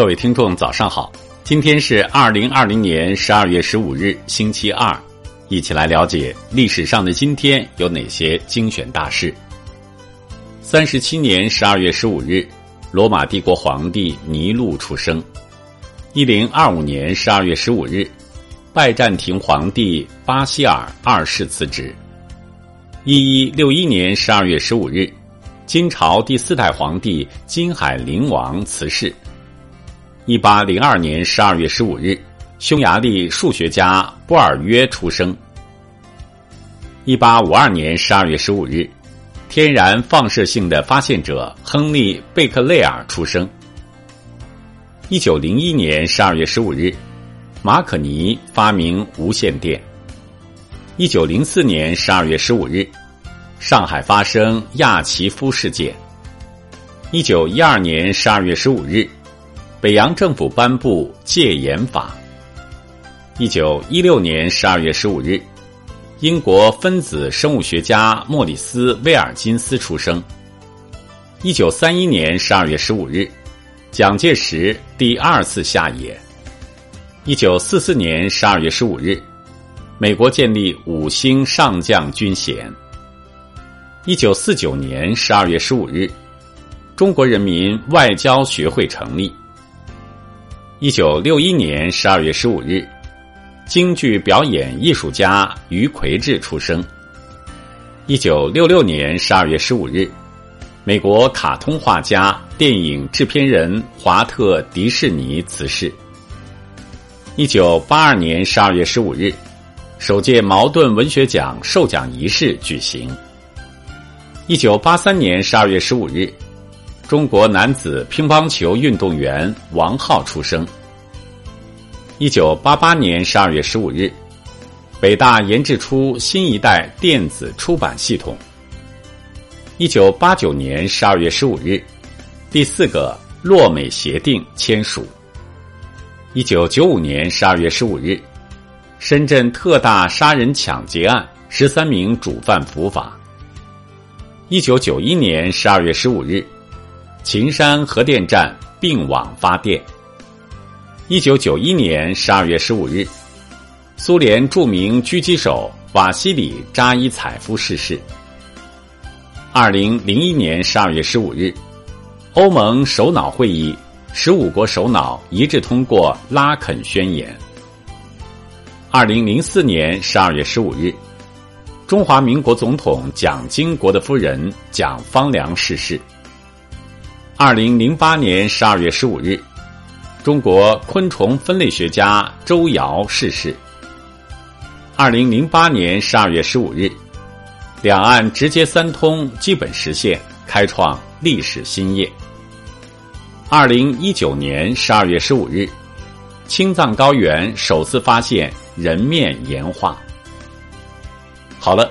各位听众，早上好！今天是二零二零年十二月十五日，星期二，一起来了解历史上的今天有哪些精选大事。三十七年十二月十五日，罗马帝国皇帝尼禄出生。一零二五年十二月十五日，拜占庭皇帝巴希尔二世辞职。一一六一年十二月十五日，金朝第四代皇帝金海陵王辞世。一八零二年十二月十五日，匈牙利数学家波尔约出生。一八五二年十二月十五日，天然放射性的发现者亨利贝克雷尔出生。一九零一年十二月十五日，马可尼发明无线电。一九零四年十二月十五日，上海发生亚奇夫事件。一九一二年十二月十五日。北洋政府颁布戒严法。一九一六年十二月十五日，英国分子生物学家莫里斯·威尔金斯出生。一九三一年十二月十五日，蒋介石第二次下野。一九四四年十二月十五日，美国建立五星上将军衔。一九四九年十二月十五日，中国人民外交学会成立。一九六一年十二月十五日，京剧表演艺术家于魁智出生。一九六六年十二月十五日，美国卡通画家、电影制片人华特·迪士尼辞世。一九八二年十二月十五日，首届茅盾文学奖授奖仪式举行。一九八三年十二月十五日。中国男子乒乓球运动员王浩出生。一九八八年十二月十五日，北大研制出新一代电子出版系统。一九八九年十二月十五日，第四个洛美协定签署。一九九五年十二月十五日，深圳特大杀人抢劫案十三名主犯伏法。一九九一年十二月十五日。秦山核电站并网发电。一九九一年十二月十五日，苏联著名狙击手瓦西里扎伊采夫逝世。二零零一年十二月十五日，欧盟首脑会议，十五国首脑一致通过拉肯宣言。二零零四年十二月十五日，中华民国总统蒋经国的夫人蒋方良逝世。二零零八年十二月十五日，中国昆虫分类学家周尧逝世。二零零八年十二月十五日，两岸直接三通基本实现，开创历史新页。二零一九年十二月十五日，青藏高原首次发现人面岩画。好了。